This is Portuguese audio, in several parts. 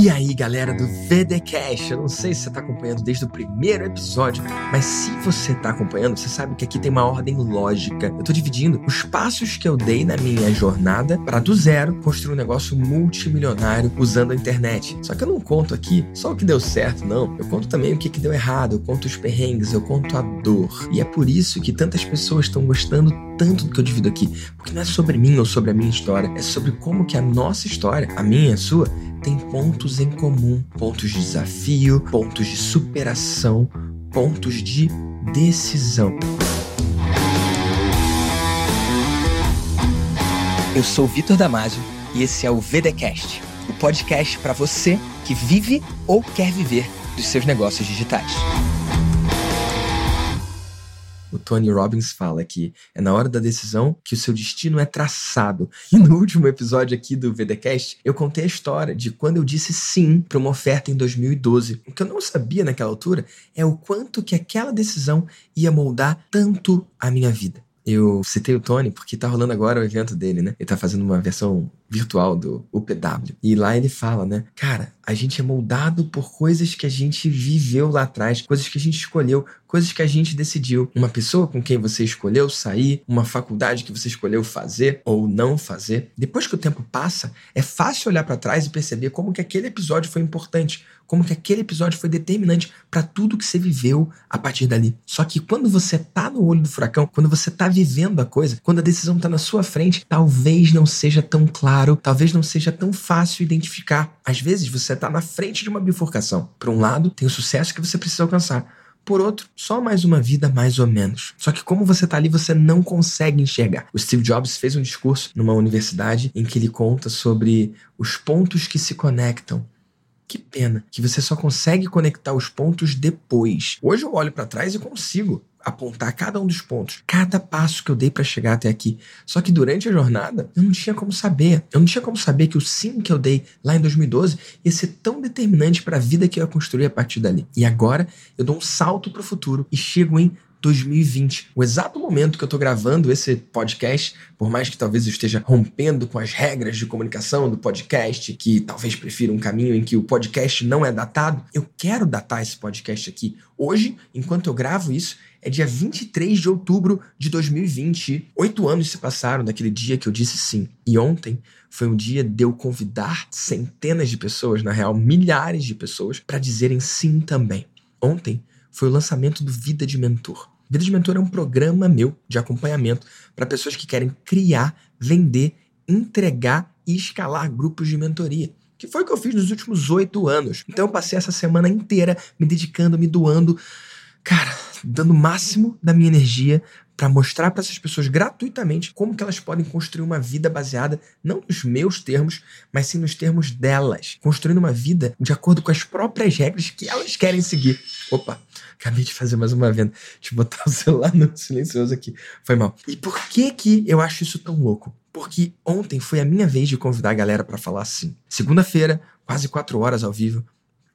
E aí, galera do VDCast, eu não sei se você está acompanhando desde o primeiro episódio, mas se você está acompanhando, você sabe que aqui tem uma ordem lógica. Eu estou dividindo os passos que eu dei na minha jornada para do zero construir um negócio multimilionário usando a internet. Só que eu não conto aqui só o que deu certo, não. Eu conto também o que, que deu errado, eu conto os perrengues, eu conto a dor. E é por isso que tantas pessoas estão gostando tanto do que eu divido aqui, porque não é sobre mim ou sobre a minha história, é sobre como que a nossa história, a minha e a sua, tem pontos em comum, pontos de desafio, pontos de superação, pontos de decisão. Eu sou Vitor Damasio e esse é o VDcast, o podcast para você que vive ou quer viver dos seus negócios digitais. Tony Robbins fala que é na hora da decisão que o seu destino é traçado. E no último episódio aqui do VDcast, eu contei a história de quando eu disse sim para uma oferta em 2012. O que eu não sabia naquela altura é o quanto que aquela decisão ia moldar tanto a minha vida. Eu citei o Tony porque tá rolando agora o evento dele, né? Ele tá fazendo uma versão virtual do UPW. E lá ele fala, né? Cara, a gente é moldado por coisas que a gente viveu lá atrás, coisas que a gente escolheu, coisas que a gente decidiu. Uma pessoa com quem você escolheu sair, uma faculdade que você escolheu fazer ou não fazer. Depois que o tempo passa, é fácil olhar para trás e perceber como que aquele episódio foi importante, como que aquele episódio foi determinante para tudo que você viveu a partir dali. Só que quando você tá no olho do furacão, quando você tá vivendo a coisa, quando a decisão tá na sua frente, talvez não seja tão claro claro, talvez não seja tão fácil identificar. Às vezes você está na frente de uma bifurcação. Por um lado, tem o sucesso que você precisa alcançar. Por outro, só mais uma vida mais ou menos. Só que como você está ali, você não consegue enxergar. O Steve Jobs fez um discurso numa universidade em que ele conta sobre os pontos que se conectam. Que pena que você só consegue conectar os pontos depois. Hoje eu olho para trás e consigo apontar cada um dos pontos, cada passo que eu dei para chegar até aqui. Só que durante a jornada, eu não tinha como saber. Eu não tinha como saber que o sim que eu dei lá em 2012 ia ser tão determinante para a vida que eu ia construir a partir dali. E agora eu dou um salto para o futuro e chego em 2020. O exato momento que eu estou gravando esse podcast, por mais que talvez eu esteja rompendo com as regras de comunicação do podcast, que talvez prefira um caminho em que o podcast não é datado, eu quero datar esse podcast aqui. Hoje, enquanto eu gravo isso, é dia 23 de outubro de 2020. Oito anos se passaram daquele dia que eu disse sim. E ontem foi um dia de eu convidar centenas de pessoas, na real, milhares de pessoas, para dizerem sim também. Ontem foi o lançamento do Vida de Mentor. Vida de Mentor é um programa meu de acompanhamento para pessoas que querem criar, vender, entregar e escalar grupos de mentoria. Que foi o que eu fiz nos últimos oito anos. Então eu passei essa semana inteira me dedicando, me doando, cara, dando o máximo da minha energia para mostrar para essas pessoas gratuitamente como que elas podem construir uma vida baseada não nos meus termos, mas sim nos termos delas, construindo uma vida de acordo com as próprias regras que elas querem seguir. Opa, acabei de fazer mais uma venda. Eu botar o celular no silencioso aqui. Foi mal. E por que que eu acho isso tão louco? Porque ontem foi a minha vez de convidar a galera para falar assim. Segunda-feira, quase quatro horas ao vivo.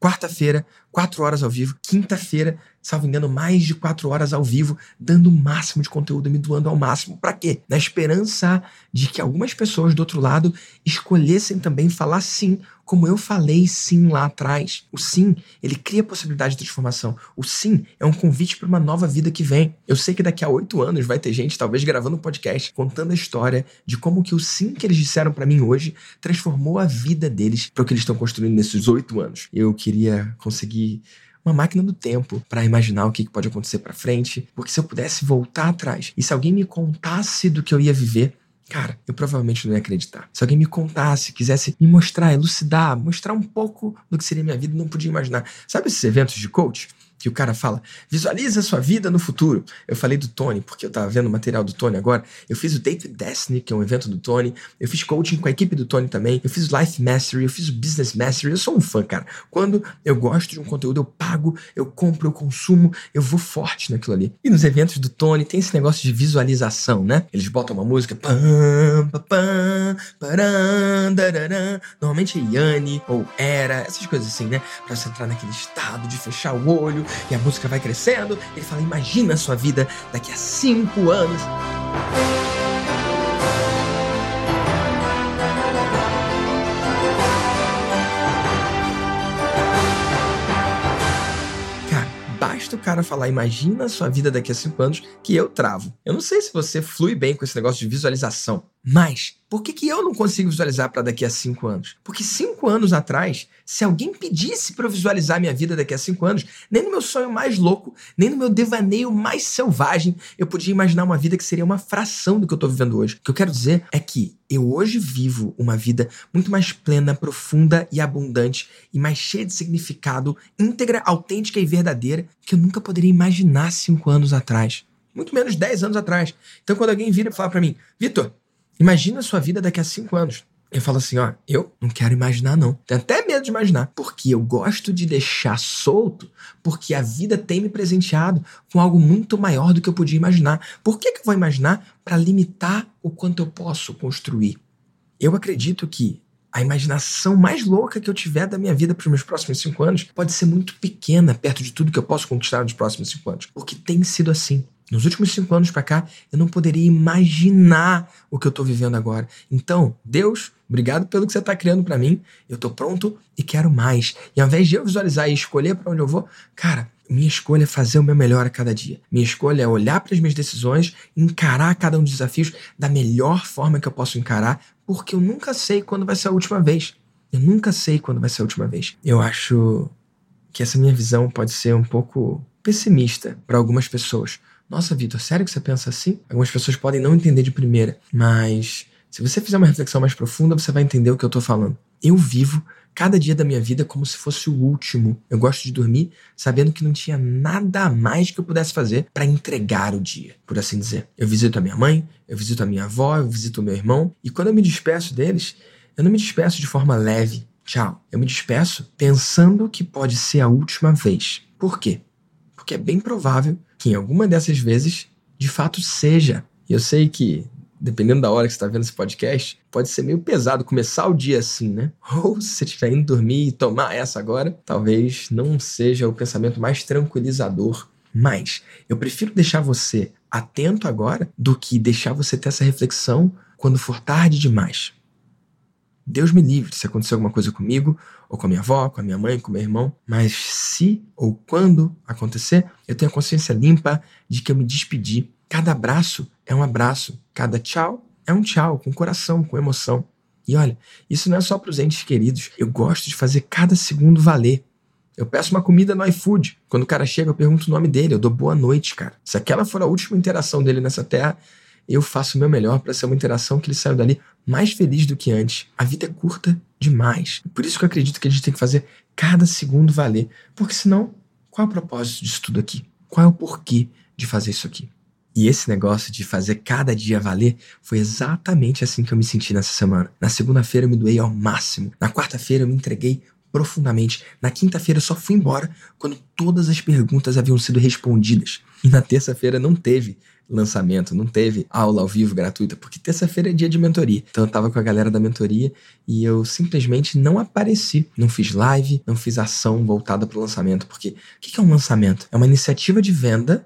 Quarta-feira, quatro horas ao vivo. Quinta-feira, salvo engano, mais de quatro horas ao vivo, dando o máximo de conteúdo, me doando ao máximo. Para quê? Na esperança de que algumas pessoas do outro lado escolhessem também falar sim, como eu falei sim lá atrás. O sim, ele cria possibilidade de transformação. O sim é um convite para uma nova vida que vem. Eu sei que daqui a oito anos vai ter gente, talvez, gravando um podcast, contando a história de como que o sim que eles disseram para mim hoje transformou a vida deles para o que eles estão construindo nesses oito anos. Eu queria conseguir uma máquina do tempo para imaginar o que pode acontecer para frente, porque se eu pudesse voltar atrás e se alguém me contasse do que eu ia viver, Cara, eu provavelmente não ia acreditar. Se alguém me contasse, quisesse me mostrar, elucidar, mostrar um pouco do que seria minha vida, não podia imaginar. Sabe esses eventos de coach? Que o cara fala, visualiza a sua vida no futuro. Eu falei do Tony, porque eu tava vendo o material do Tony agora. Eu fiz o Date Destiny, que é um evento do Tony. Eu fiz coaching com a equipe do Tony também. Eu fiz Life Mastery, eu fiz Business Mastery. Eu sou um fã, cara. Quando eu gosto de um conteúdo, eu pago, eu compro, eu consumo, eu vou forte naquilo ali. E nos eventos do Tony tem esse negócio de visualização, né? Eles botam uma música. Pam, pam, param, dararam. Normalmente é Yanni ou Era, essas coisas assim, né? Pra você entrar naquele estado de fechar o olho e a música vai crescendo. Ele fala: imagina a sua vida daqui a cinco anos. basta o cara falar, imagina a sua vida daqui a cinco anos, que eu travo. Eu não sei se você flui bem com esse negócio de visualização mas por que, que eu não consigo visualizar para daqui a cinco anos? Porque cinco anos atrás, se alguém pedisse para eu visualizar minha vida daqui a cinco anos, nem no meu sonho mais louco, nem no meu devaneio mais selvagem, eu podia imaginar uma vida que seria uma fração do que eu estou vivendo hoje. O que eu quero dizer é que eu hoje vivo uma vida muito mais plena, profunda e abundante e mais cheia de significado, íntegra, autêntica e verdadeira que eu nunca poderia imaginar cinco anos atrás. Muito menos dez anos atrás. Então, quando alguém vira e fala para mim, Vitor, Imagina a sua vida daqui a cinco anos. Eu falo assim, ó, eu não quero imaginar não. Tenho até medo de imaginar, porque eu gosto de deixar solto, porque a vida tem me presenteado com algo muito maior do que eu podia imaginar. Por que, que eu vou imaginar? Para limitar o quanto eu posso construir. Eu acredito que a imaginação mais louca que eu tiver da minha vida para os meus próximos cinco anos pode ser muito pequena perto de tudo que eu posso conquistar nos próximos cinco anos, porque tem sido assim. Nos últimos cinco anos para cá, eu não poderia imaginar o que eu estou vivendo agora. Então, Deus, obrigado pelo que você está criando para mim. Eu estou pronto e quero mais. E ao invés de eu visualizar e escolher para onde eu vou, cara, minha escolha é fazer o meu melhor a cada dia. Minha escolha é olhar para as minhas decisões, encarar cada um dos desafios da melhor forma que eu posso encarar, porque eu nunca sei quando vai ser a última vez. Eu nunca sei quando vai ser a última vez. Eu acho que essa minha visão pode ser um pouco pessimista para algumas pessoas. Nossa, Vitor, sério que você pensa assim? Algumas pessoas podem não entender de primeira, mas se você fizer uma reflexão mais profunda, você vai entender o que eu tô falando. Eu vivo cada dia da minha vida como se fosse o último. Eu gosto de dormir sabendo que não tinha nada mais que eu pudesse fazer para entregar o dia, por assim dizer. Eu visito a minha mãe, eu visito a minha avó, eu visito o meu irmão, e quando eu me despeço deles, eu não me despeço de forma leve. Tchau. Eu me despeço pensando que pode ser a última vez. Por quê? Porque é bem provável que em alguma dessas vezes, de fato, seja. E eu sei que, dependendo da hora que você está vendo esse podcast, pode ser meio pesado começar o dia assim, né? Ou se você estiver indo dormir e tomar essa agora, talvez não seja o pensamento mais tranquilizador. Mas eu prefiro deixar você atento agora do que deixar você ter essa reflexão quando for tarde demais. Deus me livre se acontecer alguma coisa comigo, ou com a minha avó, com a minha mãe, com o meu irmão, mas se ou quando acontecer, eu tenho a consciência limpa de que eu me despedi. Cada abraço é um abraço, cada tchau é um tchau, com coração, com emoção. E olha, isso não é só para os entes queridos, eu gosto de fazer cada segundo valer. Eu peço uma comida no iFood. Quando o cara chega, eu pergunto o nome dele, eu dou boa noite, cara. Se aquela for a última interação dele nessa terra, eu faço o meu melhor para ser uma interação que ele saiu dali mais feliz do que antes. A vida é curta demais. Por isso que eu acredito que a gente tem que fazer cada segundo valer. Porque senão, qual é o propósito disso tudo aqui? Qual é o porquê de fazer isso aqui? E esse negócio de fazer cada dia valer foi exatamente assim que eu me senti nessa semana. Na segunda-feira eu me doei ao máximo. Na quarta-feira eu me entreguei profundamente. Na quinta-feira eu só fui embora quando todas as perguntas haviam sido respondidas. E na terça-feira não teve lançamento, não teve aula ao vivo gratuita, porque terça-feira é dia de mentoria. Então eu tava com a galera da mentoria e eu simplesmente não apareci. Não fiz live, não fiz ação voltada para o lançamento, porque o que é um lançamento? É uma iniciativa de venda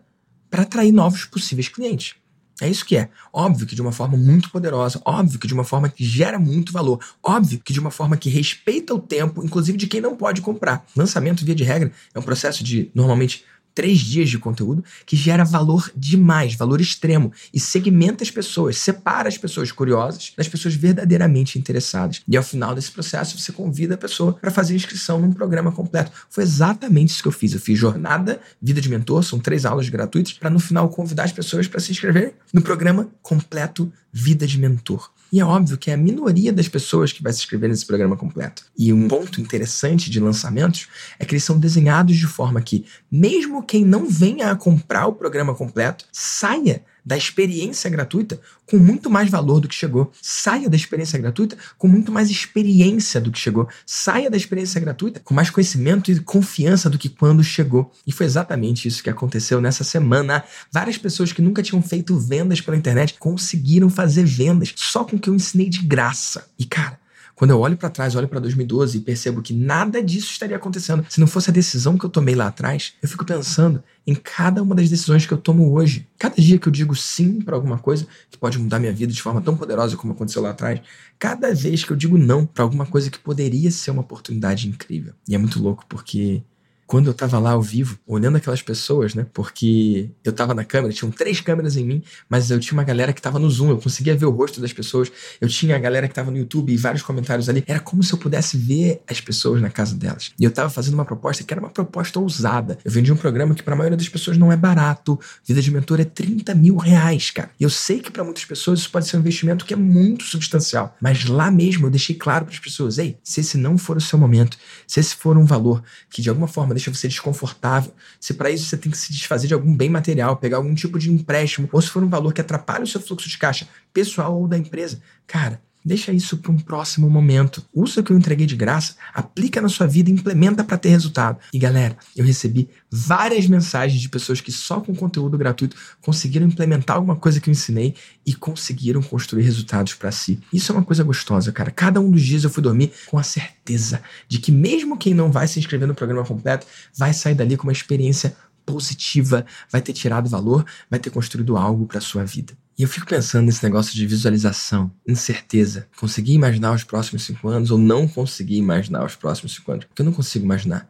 para atrair novos possíveis clientes. É isso que é. Óbvio que de uma forma muito poderosa, óbvio que de uma forma que gera muito valor, óbvio que de uma forma que respeita o tempo, inclusive de quem não pode comprar. Lançamento, via de regra, é um processo de normalmente três dias de conteúdo que gera valor demais, valor extremo, e segmenta as pessoas, separa as pessoas curiosas das pessoas verdadeiramente interessadas. E ao final desse processo, você convida a pessoa para fazer inscrição num programa completo. Foi exatamente isso que eu fiz. Eu fiz jornada, vida de mentor, são três aulas gratuitas, para no final convidar as pessoas para se inscreverem no programa completo Vida de Mentor. E é óbvio que é a minoria das pessoas que vai se inscrever nesse programa completo. E um ponto interessante de lançamentos é que eles são desenhados de forma que, mesmo quem não venha a comprar o programa completo, saia da experiência gratuita com muito mais valor do que chegou. Saia da experiência gratuita com muito mais experiência do que chegou. Saia da experiência gratuita com mais conhecimento e confiança do que quando chegou. E foi exatamente isso que aconteceu nessa semana. Várias pessoas que nunca tinham feito vendas pela internet conseguiram fazer vendas só com o que eu ensinei de graça. E cara, quando eu olho para trás, olho para 2012 e percebo que nada disso estaria acontecendo se não fosse a decisão que eu tomei lá atrás, eu fico pensando em cada uma das decisões que eu tomo hoje. Cada dia que eu digo sim para alguma coisa que pode mudar minha vida de forma tão poderosa como aconteceu lá atrás, cada vez que eu digo não para alguma coisa que poderia ser uma oportunidade incrível. E é muito louco porque quando eu tava lá ao vivo, olhando aquelas pessoas, né? Porque eu tava na câmera, tinham três câmeras em mim, mas eu tinha uma galera que tava no Zoom, eu conseguia ver o rosto das pessoas. Eu tinha a galera que tava no YouTube e vários comentários ali. Era como se eu pudesse ver as pessoas na casa delas. E eu tava fazendo uma proposta que era uma proposta ousada. Eu vendi um programa que para a maioria das pessoas não é barato. Vida de mentor é 30 mil reais, cara. E eu sei que para muitas pessoas isso pode ser um investimento que é muito substancial. Mas lá mesmo eu deixei claro para as pessoas: ei, se esse não for o seu momento, se esse for um valor que de alguma forma deixa você desconfortável, se para isso você tem que se desfazer de algum bem material, pegar algum tipo de empréstimo, ou se for um valor que atrapalha o seu fluxo de caixa pessoal ou da empresa, cara, Deixa isso para um próximo momento. Usa o que eu entreguei de graça, aplica na sua vida implementa para ter resultado. E galera, eu recebi várias mensagens de pessoas que só com conteúdo gratuito conseguiram implementar alguma coisa que eu ensinei e conseguiram construir resultados para si. Isso é uma coisa gostosa, cara. Cada um dos dias eu fui dormir com a certeza de que mesmo quem não vai se inscrever no programa completo vai sair dali com uma experiência positiva, vai ter tirado valor, vai ter construído algo para sua vida. E eu fico pensando nesse negócio de visualização, incerteza. Conseguir imaginar os próximos cinco anos ou não conseguir imaginar os próximos cinco anos? Porque eu não consigo imaginar.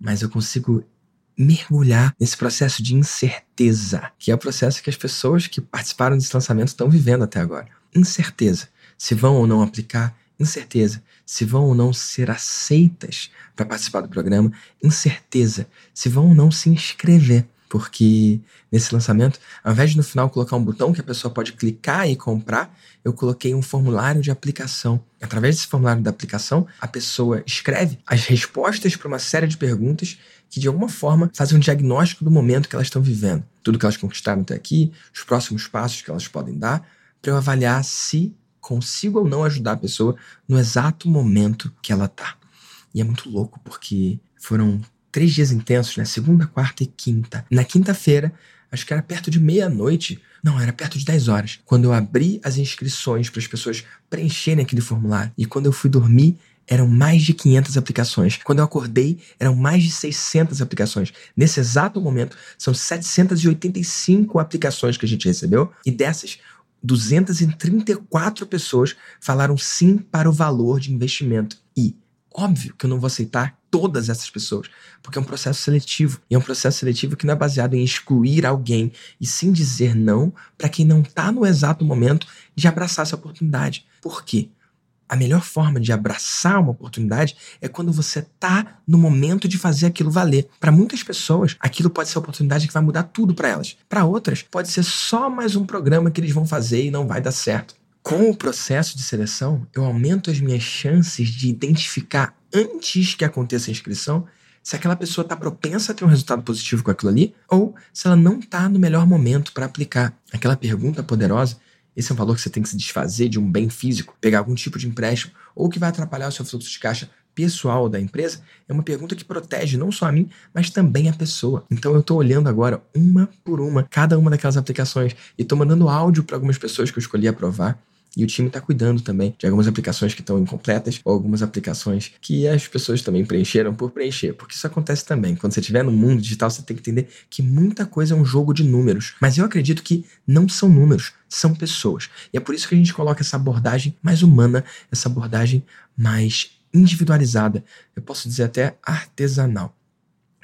Mas eu consigo mergulhar nesse processo de incerteza, que é o processo que as pessoas que participaram desse lançamento estão vivendo até agora. Incerteza. Se vão ou não aplicar, incerteza. Se vão ou não ser aceitas para participar do programa, incerteza. Se vão ou não se inscrever porque nesse lançamento, ao invés de no final colocar um botão que a pessoa pode clicar e comprar, eu coloquei um formulário de aplicação. Através desse formulário da aplicação, a pessoa escreve as respostas para uma série de perguntas que de alguma forma fazem um diagnóstico do momento que elas estão vivendo. Tudo que elas conquistaram até aqui, os próximos passos que elas podem dar, para eu avaliar se consigo ou não ajudar a pessoa no exato momento que ela está. E é muito louco porque foram três dias intensos, né? Segunda, quarta e quinta. Na quinta-feira, acho que era perto de meia-noite. Não, era perto de 10 horas. Quando eu abri as inscrições para as pessoas preencherem aquele formulário. E quando eu fui dormir, eram mais de 500 aplicações. Quando eu acordei, eram mais de 600 aplicações. Nesse exato momento, são 785 aplicações que a gente recebeu. E dessas, 234 pessoas falaram sim para o valor de investimento. E Óbvio que eu não vou aceitar todas essas pessoas, porque é um processo seletivo. E é um processo seletivo que não é baseado em excluir alguém, e sim dizer não para quem não está no exato momento de abraçar essa oportunidade. Por quê? A melhor forma de abraçar uma oportunidade é quando você está no momento de fazer aquilo valer. Para muitas pessoas, aquilo pode ser a oportunidade que vai mudar tudo para elas. Para outras, pode ser só mais um programa que eles vão fazer e não vai dar certo. Com o processo de seleção, eu aumento as minhas chances de identificar antes que aconteça a inscrição se aquela pessoa está propensa a ter um resultado positivo com aquilo ali ou se ela não está no melhor momento para aplicar. Aquela pergunta poderosa, esse é um valor que você tem que se desfazer de um bem físico, pegar algum tipo de empréstimo ou que vai atrapalhar o seu fluxo de caixa pessoal da empresa, é uma pergunta que protege não só a mim, mas também a pessoa. Então eu estou olhando agora uma por uma cada uma daquelas aplicações e estou mandando áudio para algumas pessoas que eu escolhi aprovar e o time está cuidando também de algumas aplicações que estão incompletas ou algumas aplicações que as pessoas também preencheram por preencher. Porque isso acontece também. Quando você estiver no mundo digital, você tem que entender que muita coisa é um jogo de números. Mas eu acredito que não são números, são pessoas. E é por isso que a gente coloca essa abordagem mais humana, essa abordagem mais individualizada, eu posso dizer até artesanal.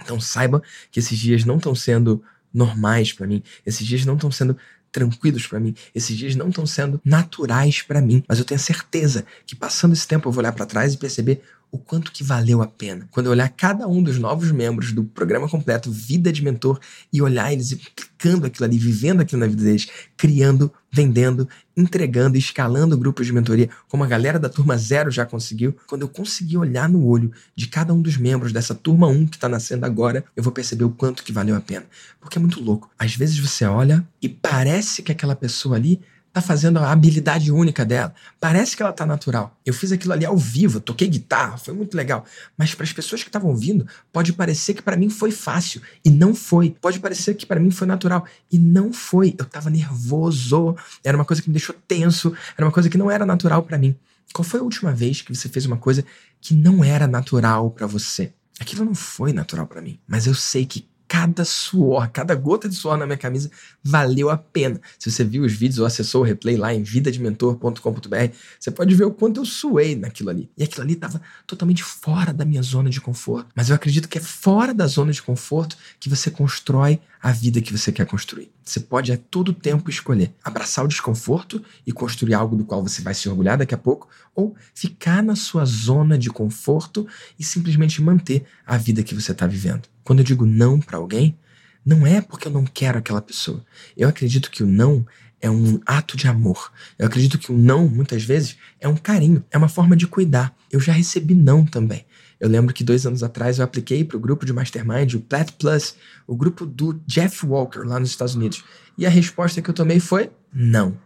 Então saiba que esses dias não estão sendo normais para mim, esses dias não estão sendo tranquilos para mim. Esses dias não estão sendo naturais para mim, mas eu tenho certeza que passando esse tempo eu vou olhar para trás e perceber o quanto que valeu a pena. Quando eu olhar cada um dos novos membros do programa completo Vida de Mentor e olhar eles aplicando aquilo ali, vivendo aquilo na vida deles, criando, vendendo, entregando, escalando grupos de mentoria, como a galera da turma zero já conseguiu, quando eu conseguir olhar no olho de cada um dos membros dessa turma 1 que está nascendo agora, eu vou perceber o quanto que valeu a pena. Porque é muito louco. Às vezes você olha e parece que aquela pessoa ali tá fazendo a habilidade única dela. Parece que ela tá natural. Eu fiz aquilo ali ao vivo, toquei guitarra, foi muito legal. Mas para as pessoas que estavam ouvindo, pode parecer que para mim foi fácil e não foi. Pode parecer que para mim foi natural e não foi. Eu tava nervoso, era uma coisa que me deixou tenso, era uma coisa que não era natural para mim. Qual foi a última vez que você fez uma coisa que não era natural para você? Aquilo não foi natural para mim, mas eu sei que cada suor, cada gota de suor na minha camisa valeu a pena. Se você viu os vídeos ou acessou o replay lá em vidadementor.com.br, você pode ver o quanto eu suei naquilo ali. E aquilo ali estava totalmente fora da minha zona de conforto. Mas eu acredito que é fora da zona de conforto que você constrói a vida que você quer construir. Você pode a todo tempo escolher abraçar o desconforto e construir algo do qual você vai se orgulhar daqui a pouco, ou ficar na sua zona de conforto e simplesmente manter a vida que você está vivendo. Quando eu digo não para alguém, não é porque eu não quero aquela pessoa. Eu acredito que o não é um ato de amor. Eu acredito que o não, muitas vezes, é um carinho, é uma forma de cuidar. Eu já recebi não também. Eu lembro que dois anos atrás eu apliquei para o grupo de Mastermind, o Plat Plus, o grupo do Jeff Walker lá nos Estados Unidos. E a resposta que eu tomei foi não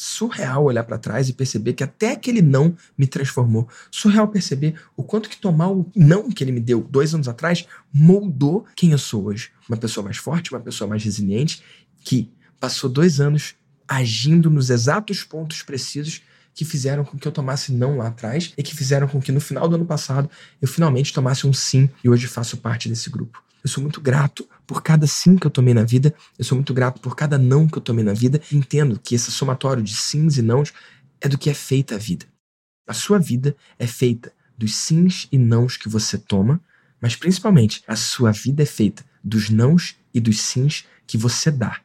surreal olhar para trás e perceber que até aquele não me transformou. Surreal perceber o quanto que tomar o não que ele me deu dois anos atrás moldou quem eu sou hoje. Uma pessoa mais forte, uma pessoa mais resiliente, que passou dois anos agindo nos exatos pontos precisos que fizeram com que eu tomasse não lá atrás e que fizeram com que no final do ano passado eu finalmente tomasse um sim e hoje faço parte desse grupo. Eu sou muito grato por cada sim que eu tomei na vida, eu sou muito grato por cada não que eu tomei na vida. Entendo que esse somatório de sims e nãos é do que é feita a vida. A sua vida é feita dos sims e nãos que você toma, mas principalmente a sua vida é feita dos nãos e dos sims que você dá.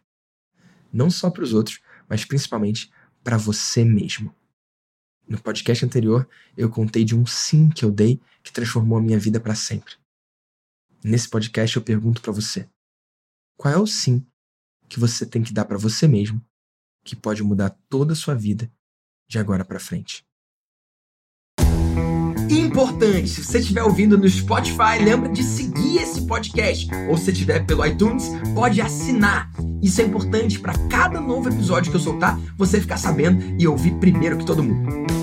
Não só para os outros, mas principalmente para você mesmo. No podcast anterior, eu contei de um sim que eu dei que transformou a minha vida para sempre. Nesse podcast eu pergunto para você: qual é o sim que você tem que dar para você mesmo que pode mudar toda a sua vida de agora para frente? Importante, se você estiver ouvindo no Spotify, lembra de seguir esse podcast. Ou se estiver pelo iTunes, pode assinar. Isso é importante para cada novo episódio que eu soltar, você ficar sabendo e ouvir primeiro que todo mundo.